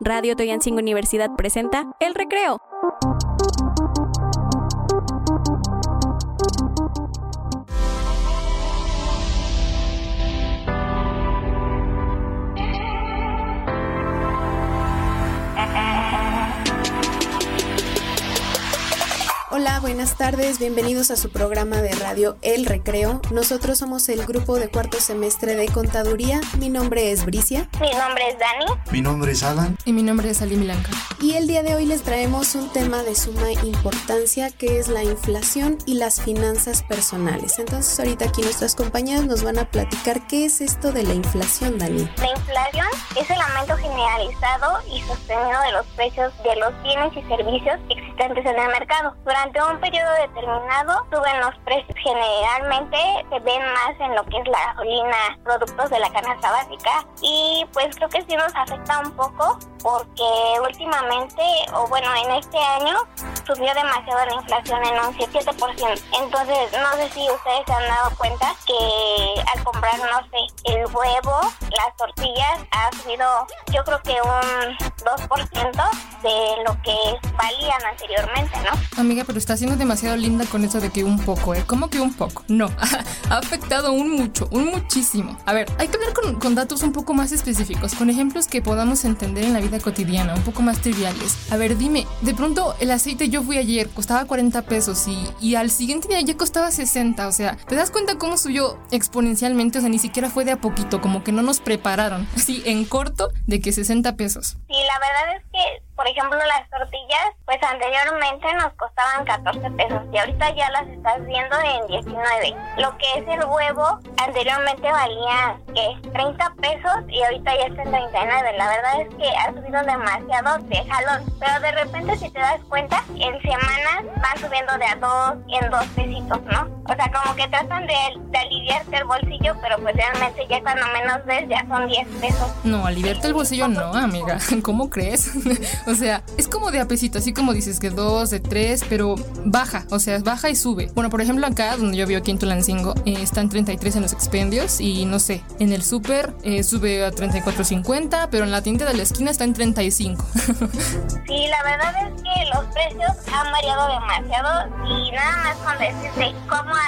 Radio Toyancingo Universidad presenta El Recreo. Hola, buenas tardes, bienvenidos a su programa de radio El Recreo. Nosotros somos el grupo de cuarto semestre de Contaduría. Mi nombre es Bricia. Mi nombre es Dani. Mi nombre es Alan. Y mi nombre es Ali Milanca. Y el día de hoy les traemos un tema de suma importancia que es la inflación y las finanzas personales. Entonces ahorita aquí nuestras compañeras nos van a platicar qué es esto de la inflación, Dani. La inflación es el aumento generalizado y sostenido de los precios de los bienes y servicios existentes en el mercado. Durante un periodo determinado suben los precios. Generalmente se ven más en lo que es la gasolina, productos de la canasta básica y pues creo que sí nos afecta un poco porque últimamente, o bueno, en este año subió demasiado la inflación en un 7%. Entonces, no sé si ustedes se han dado cuenta que al comprar, no sé, el huevo, las tortillas, ha subido yo creo que un 2% de lo que valían anteriormente, ¿no? Amiga, pero está siendo demasiado linda con eso de que un poco, ¿eh? ¿Cómo que un poco? No, ha afectado un mucho, un muchísimo. A ver, hay que hablar con, con datos un poco más específicos, con ejemplos que podamos entender en la vida cotidiana, un poco más triviales. A ver, dime, de pronto el aceite yo fui ayer, costaba 40 pesos y, y al siguiente día ya costaba 60, o sea, ¿te das cuenta cómo subió exponencialmente? O sea, ni siquiera fue de a poquito, como que no nos prepararon, así en corto, de que 60 pesos. Sí, la verdad es que, por ejemplo, las pues anteriormente nos costaban 14 pesos y ahorita ya las estás viendo en 19. Lo que es el huevo, anteriormente valía, ¿qué? 30 pesos y ahorita ya está en 39. La verdad es que ha subido demasiado de jalón, pero de repente si te das cuenta, en semanas van subiendo de a dos en dos pesitos, ¿no? O sea, como que tratan de, de aliviarte el bolsillo, pero pues realmente ya cuando menos ves ya son 10 pesos. No, aliviarte el bolsillo no, amiga. ¿Cómo crees? o sea, es como de a pesito, así como dices que dos, de tres, pero baja, o sea, baja y sube. Bueno, por ejemplo, acá donde yo vivo aquí en Tulancingo, eh, están 33 en los expendios y no sé, en el súper eh, sube a 34.50, pero en la tienda de la esquina está en 35. Sí, la verdad es que los precios han variado demasiado y nada más con decirte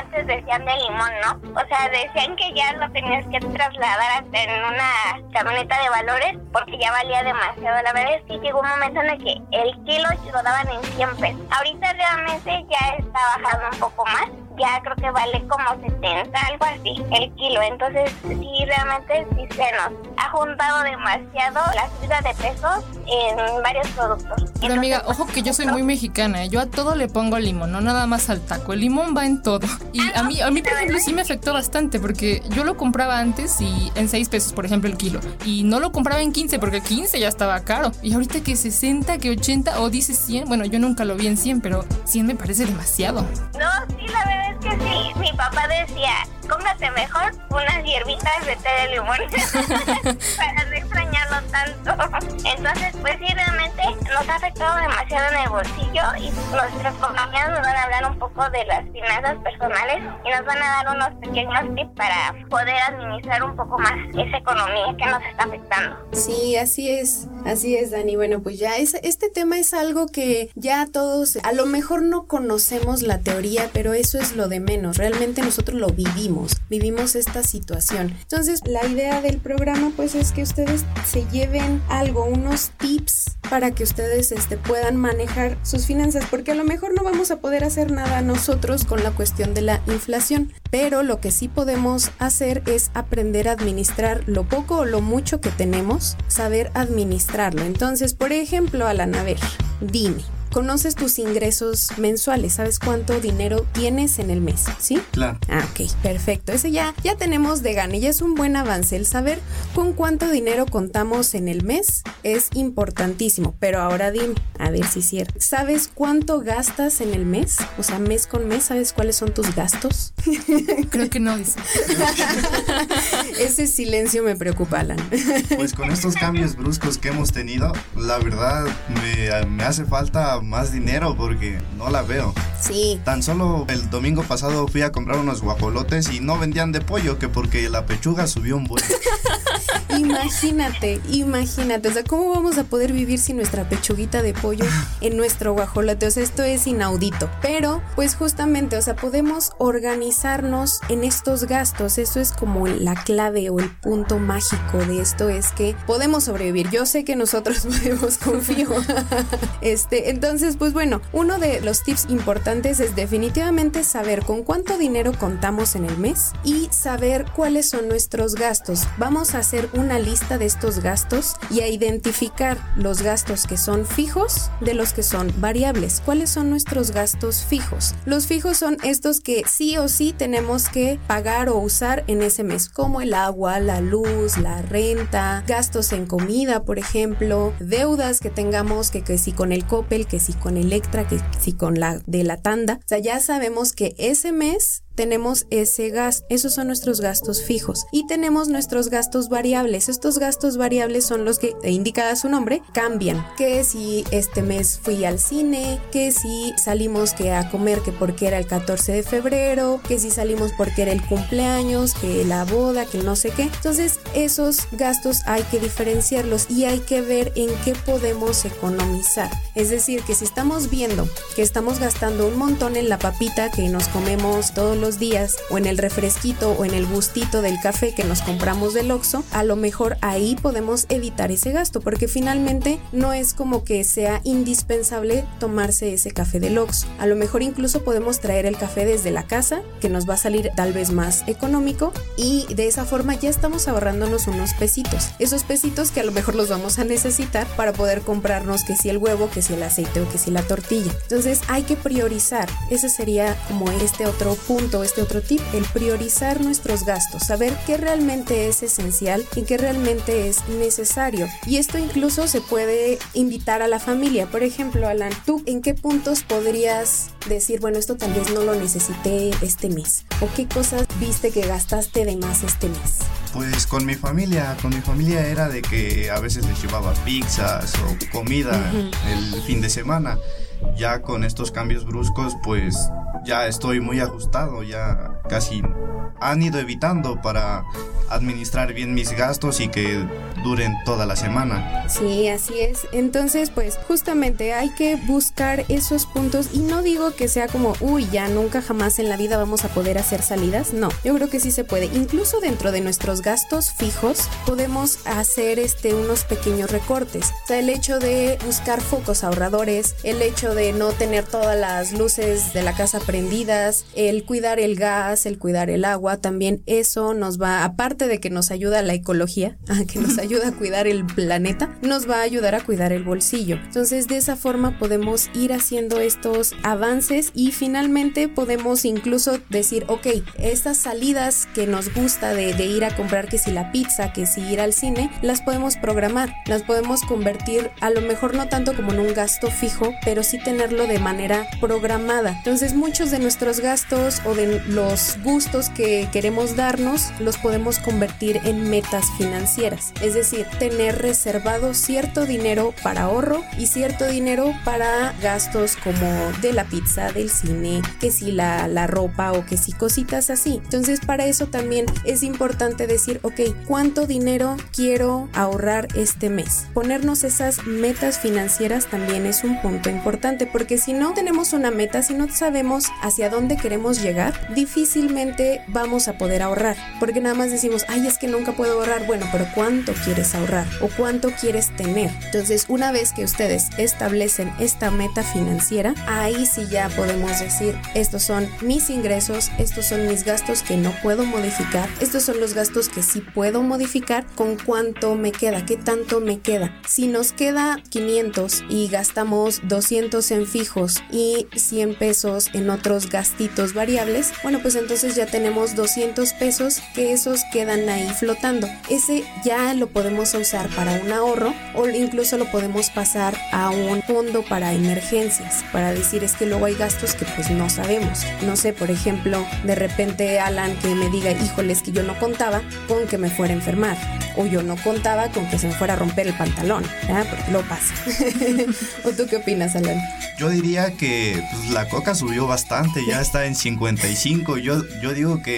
antes decían de limón, ¿no? O sea, decían que ya lo tenías que trasladar hasta en una camioneta de valores porque ya valía demasiado. La verdad es que llegó un momento en el que el kilo lo daban en 100 pesos. Ahorita realmente ya está bajando un poco más. Ya creo que vale como 70, algo así, el kilo. Entonces, sí, realmente sí se nos ha juntado demasiado la subida de pesos en varios productos. Pero amiga, ojo que yo soy muy mexicana, ¿eh? yo a todo le pongo limón, no nada más al taco. El limón va en todo. Y a mí, a mí por ejemplo, sí me afectó bastante porque yo lo compraba antes y en 6 pesos, por ejemplo, el kilo. Y no lo compraba en 15 porque 15 ya estaba caro. Y ahorita que 60, que 80 o dice 100, bueno, yo nunca lo vi en 100, pero 100 me parece demasiado. No, sí, la verdad que sí. Mi papá decía, cómprate mejor unas hierbitas de té de limón para no extrañarlo tanto. Entonces, pues sí, realmente nos ha afectado demasiado en el bolsillo y nuestros compañeros nos van a hablar un poco de las finanzas personales y nos van a dar unos pequeños tips para poder administrar un poco más esa economía que nos está afectando. Sí, así es, así es, Dani. Bueno, pues ya es, este tema es algo que ya todos, a lo mejor no conocemos la teoría, pero eso es lo de menos. Realmente nosotros lo vivimos, vivimos esta situación. Entonces, la idea del programa, pues, es que ustedes se lleven algo, unos tips para que ustedes este, puedan manejar sus finanzas, porque a lo mejor no vamos a poder hacer nada nosotros con la cuestión de la inflación, pero lo que sí podemos hacer es aprender a administrar lo poco o lo mucho que tenemos, saber Entonces, por ejemplo, a ver, dime. Conoces tus ingresos mensuales, sabes cuánto dinero tienes en el mes, ¿sí? Claro. Ah, ok, perfecto. Ese ya, ya tenemos de gane, ya es un buen avance. El saber con cuánto dinero contamos en el mes es importantísimo. Pero ahora dime, a ver si es cierto. ¿Sabes cuánto gastas en el mes? O sea, mes con mes, ¿sabes cuáles son tus gastos? Creo que no, dice. Ese silencio me preocupa, Alan. Pues con estos cambios bruscos que hemos tenido, la verdad me, me hace falta más dinero porque no la veo. Sí. Tan solo el domingo pasado fui a comprar unos guajolotes y no vendían de pollo, que porque la pechuga subió un buen. imagínate, imagínate, o sea, ¿cómo vamos a poder vivir sin nuestra pechuguita de pollo en nuestro guajolote? O sea, esto es inaudito. Pero, pues justamente, o sea, podemos organizarnos en estos gastos. Eso es como la clave o el punto mágico de esto es que podemos sobrevivir. Yo sé que nosotros podemos, confío. este, entonces, pues bueno, uno de los tips importantes es definitivamente saber con cuánto dinero contamos en el mes y saber cuáles son nuestros gastos. Vamos a hacer una lista de estos gastos y a identificar los gastos que son fijos de los que son variables. ¿Cuáles son nuestros gastos fijos? Los fijos son estos que sí o sí tenemos que pagar o usar en ese mes, como el agua, la luz, la renta, gastos en comida, por ejemplo, deudas que tengamos, que, que si con el Coppel, que si con Electra, que si con la de la tanda. Ya sabemos que ese mes tenemos ese gasto. Esos son nuestros gastos fijos. Y tenemos nuestros gastos variables. Estos gastos variables son los que, indicada su nombre, cambian. Que si este mes fui al cine, que si salimos que a comer que porque era el 14 de febrero, que si salimos porque era el cumpleaños, que la boda, que no sé qué. Entonces esos gastos hay que diferenciarlos y hay que ver en qué podemos economizar. Es decir, que si estamos viendo que estamos gastando un montón en la papita que nos comemos todos los días o en el refresquito o en el gustito del café que nos compramos del Oxxo, a lo mejor ahí podemos evitar ese gasto porque finalmente no es como que sea indispensable tomarse ese café del Oxxo. A lo mejor incluso podemos traer el café desde la casa que nos va a salir tal vez más económico y de esa forma ya estamos ahorrándonos unos pesitos. Esos pesitos que a lo mejor los vamos a necesitar para poder comprarnos que si el huevo, que si el aceite o que si la tortilla. Entonces hay que priorizar. Ese sería como este otro punto este otro tip, el priorizar nuestros gastos, saber qué realmente es esencial y qué realmente es necesario. Y esto incluso se puede invitar a la familia. Por ejemplo, Alan, ¿tú en qué puntos podrías decir, bueno, esto tal vez no lo necesité este mes? ¿O qué cosas viste que gastaste de más este mes? Pues con mi familia, con mi familia era de que a veces les llevaba pizzas o comida el fin de semana. Ya con estos cambios bruscos, pues ya estoy muy ajustado, ya casi han ido evitando para administrar bien mis gastos y que duren toda la semana. Sí, así es. Entonces, pues justamente hay que buscar esos puntos y no digo que sea como, uy, ya nunca jamás en la vida vamos a poder hacer salidas. No, yo creo que sí se puede. Incluso dentro de nuestros gastos fijos podemos hacer este unos pequeños recortes. O sea, el hecho de buscar focos ahorradores, el hecho de no tener todas las luces de la casa prendidas, el cuidar el gas, el cuidar el agua, también eso nos va, aparte de que nos ayuda a la ecología, a que nos ayuda a cuidar el planeta, nos va a ayudar a cuidar el bolsillo. Entonces, de esa forma podemos ir haciendo estos avances y finalmente podemos incluso decir, ok, estas salidas que nos gusta de, de ir a comprar, que si la pizza, que si ir al cine, las podemos programar, las podemos convertir a lo mejor no tanto como en un gasto fijo, pero sí tenerlo de manera programada. Entonces, muchos de nuestros gastos o de los gustos que queremos darnos los podemos convertir en metas financieras. Es decir, tener reservado cierto dinero para ahorro y cierto dinero para gastos como de la pizza, del cine, que si la, la ropa o que si cositas así. Entonces, para eso también es importante decir, ok, ¿cuánto dinero quiero ahorrar este mes? Ponernos esas metas financieras también es un punto importante porque si no tenemos una meta, si no sabemos hacia dónde queremos llegar, difícilmente vamos a poder ahorrar. Porque nada más decimos, ay, es que nunca puedo ahorrar. Bueno, pero ¿cuánto quieres ahorrar? ¿O cuánto quieres tener? Entonces, una vez que ustedes establecen esta meta financiera, ahí sí ya podemos decir, estos son mis ingresos, estos son mis gastos que no puedo modificar, estos son los gastos que sí puedo modificar, con cuánto me queda, qué tanto me queda. Si nos queda 500 y gastamos 200 en fijos y 100 pesos en otros gastitos variables, bueno, pues entonces ya tenemos 200 pesos que esos quedan ahí flotando. Ese ya lo podemos usar para un ahorro o incluso lo podemos pasar a un fondo para emergencias, para decir es que luego hay gastos que pues no sabemos. No sé, por ejemplo, de repente Alan que me diga, híjoles, que yo no contaba con que me fuera a enfermar o yo no contaba con que se me fuera a romper el pantalón, lo pasa. ¿O tú qué opinas, Alan? Yo diría que pues, la coca subió bastante, ya está en 55. Yo, yo digo que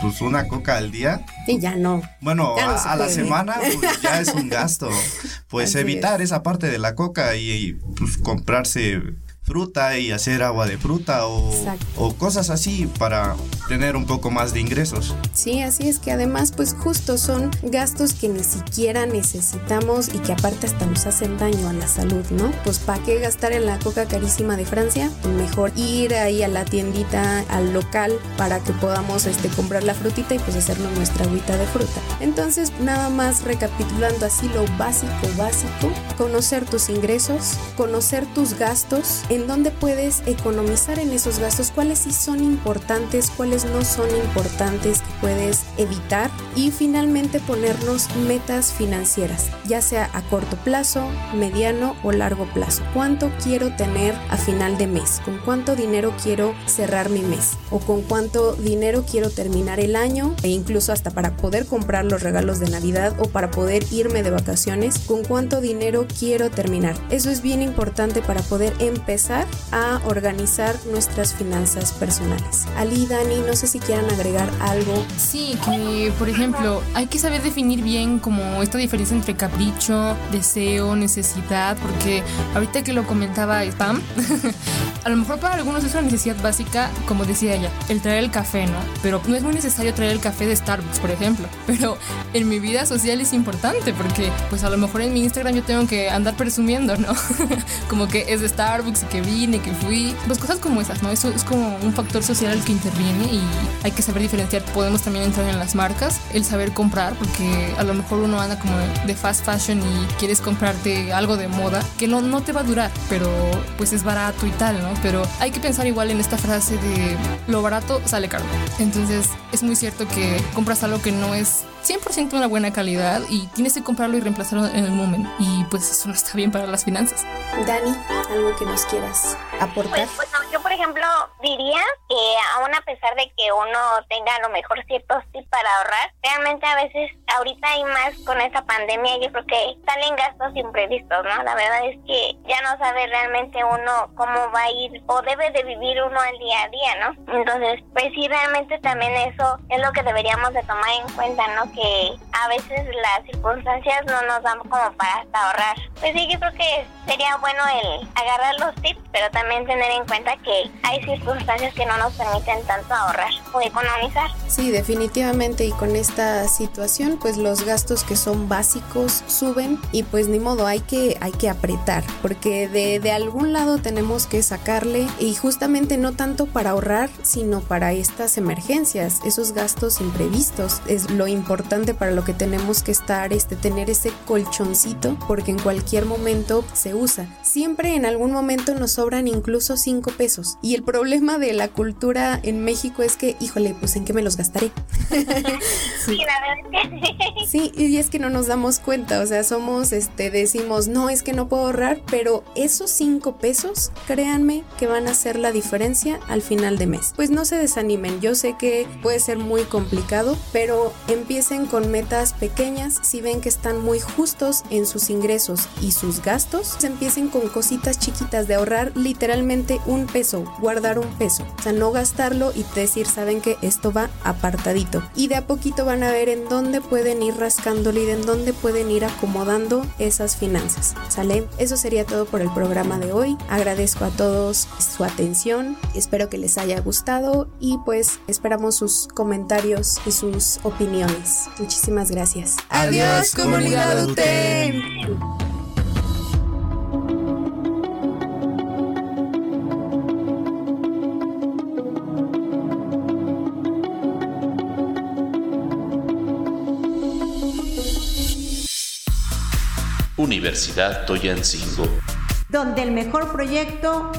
pues una coca al día Y ya no. Bueno, a, la semana pues, ya es un gasto. Pues evitar esa parte de la coca y, pues, comprarse fruta y hacer agua de fruta o, o, cosas así para tener un poco más de ingresos. Sí, así es que además pues justo son gastos que ni siquiera necesitamos y que aparte hasta nos hacen daño a la salud, ¿no? Pues ¿para qué gastar en la coca carísima de Francia? Mejor ir ahí a la tiendita, al local para que podamos este, comprar la frutita y pues hacernos nuestra agüita de fruta. Entonces nada más recapitulando así lo básico, básico, conocer tus ingresos, conocer tus gastos, en dónde puedes economizar en esos gastos, cuáles sí son importantes, cuáles no son importantes que puedes evitar y finalmente ponernos metas financieras, ya sea a corto plazo, mediano o largo plazo. ¿Cuánto quiero tener a final de mes? ¿Con cuánto dinero quiero cerrar mi mes? ¿O con cuánto dinero quiero terminar el año? E incluso hasta para poder comprar los regalos de Navidad o para poder irme de vacaciones, ¿con cuánto dinero quiero terminar? Eso es bien importante para poder empezar a organizar nuestras finanzas personales. Ali, Dani, no sé si quieran agregar algo. Sí, que por ejemplo, hay que saber definir bien como esta diferencia entre capricho, deseo, necesidad, porque ahorita que lo comentaba Spam, a lo mejor para algunos es una necesidad básica, como decía ella, el traer el café, ¿no? Pero no es muy necesario traer el café de Starbucks, por ejemplo. Pero en mi vida social es importante porque pues a lo mejor en mi Instagram yo tengo que andar presumiendo, ¿no? como que es de Starbucks y que vine, que fui, pues cosas como esas, ¿no? Eso es como un factor social al que interviene y hay que saber diferenciar. Podemos también entrar en las marcas, el saber comprar, porque a lo mejor uno anda como de fast fashion y quieres comprarte algo de moda que no, no te va a durar, pero pues es barato y tal, ¿no? Pero hay que pensar igual en esta frase de lo barato sale caro. Entonces es muy cierto que compras algo que no es 100% una buena calidad y tienes que comprarlo y reemplazarlo en el momento. Y pues eso no está bien para las finanzas. Dani, algo que nos quieras aportar. Pues, yo, por ejemplo, diría que aún a pesar de que uno tenga a lo mejor ciertos tips para ahorrar, realmente a veces, ahorita hay más con esta pandemia, yo creo que salen gastos imprevistos, ¿no? La verdad es que ya no sabe realmente uno cómo va a ir o debe de vivir uno al día a día, ¿no? Entonces, pues sí, realmente también eso es lo que deberíamos de tomar en cuenta, ¿no? que a veces las circunstancias no nos dan como para hasta ahorrar. Pues sí, yo creo que sería bueno el agarrar los tips, pero también tener en cuenta que hay circunstancias que no nos permiten tanto ahorrar o economizar. Sí, definitivamente y con esta situación pues los gastos que son básicos suben y pues ni modo hay que hay que apretar porque de, de algún lado tenemos que sacarle y justamente no tanto para ahorrar sino para estas emergencias, esos gastos imprevistos es lo importante para lo que tenemos que estar, este, tener ese colchoncito, porque en cualquier momento se usa. Siempre en algún momento nos sobran incluso 5 pesos. Y el problema de la cultura en México es que, híjole, pues en qué me los gastaré. sí. sí, y es que no nos damos cuenta, o sea, somos, este, decimos, no, es que no puedo ahorrar, pero esos 5 pesos, créanme que van a hacer la diferencia al final de mes. Pues no se desanimen, yo sé que puede ser muy complicado, pero empiecen con metas pequeñas, si ven que están muy justos en sus ingresos y sus gastos, empiecen con cositas chiquitas de ahorrar literalmente un peso, guardar un peso, o sea, no gastarlo y decir, saben que esto va apartadito. Y de a poquito van a ver en dónde pueden ir rascándole y en dónde pueden ir acomodando esas finanzas. ¿Sale? Eso sería todo por el programa de hoy. Agradezco a todos su atención, espero que les haya gustado y pues esperamos sus comentarios y sus opiniones. Muchísimas gracias. Adiós, comunidad UTEM. Universidad Toyancingo. Donde el mejor proyecto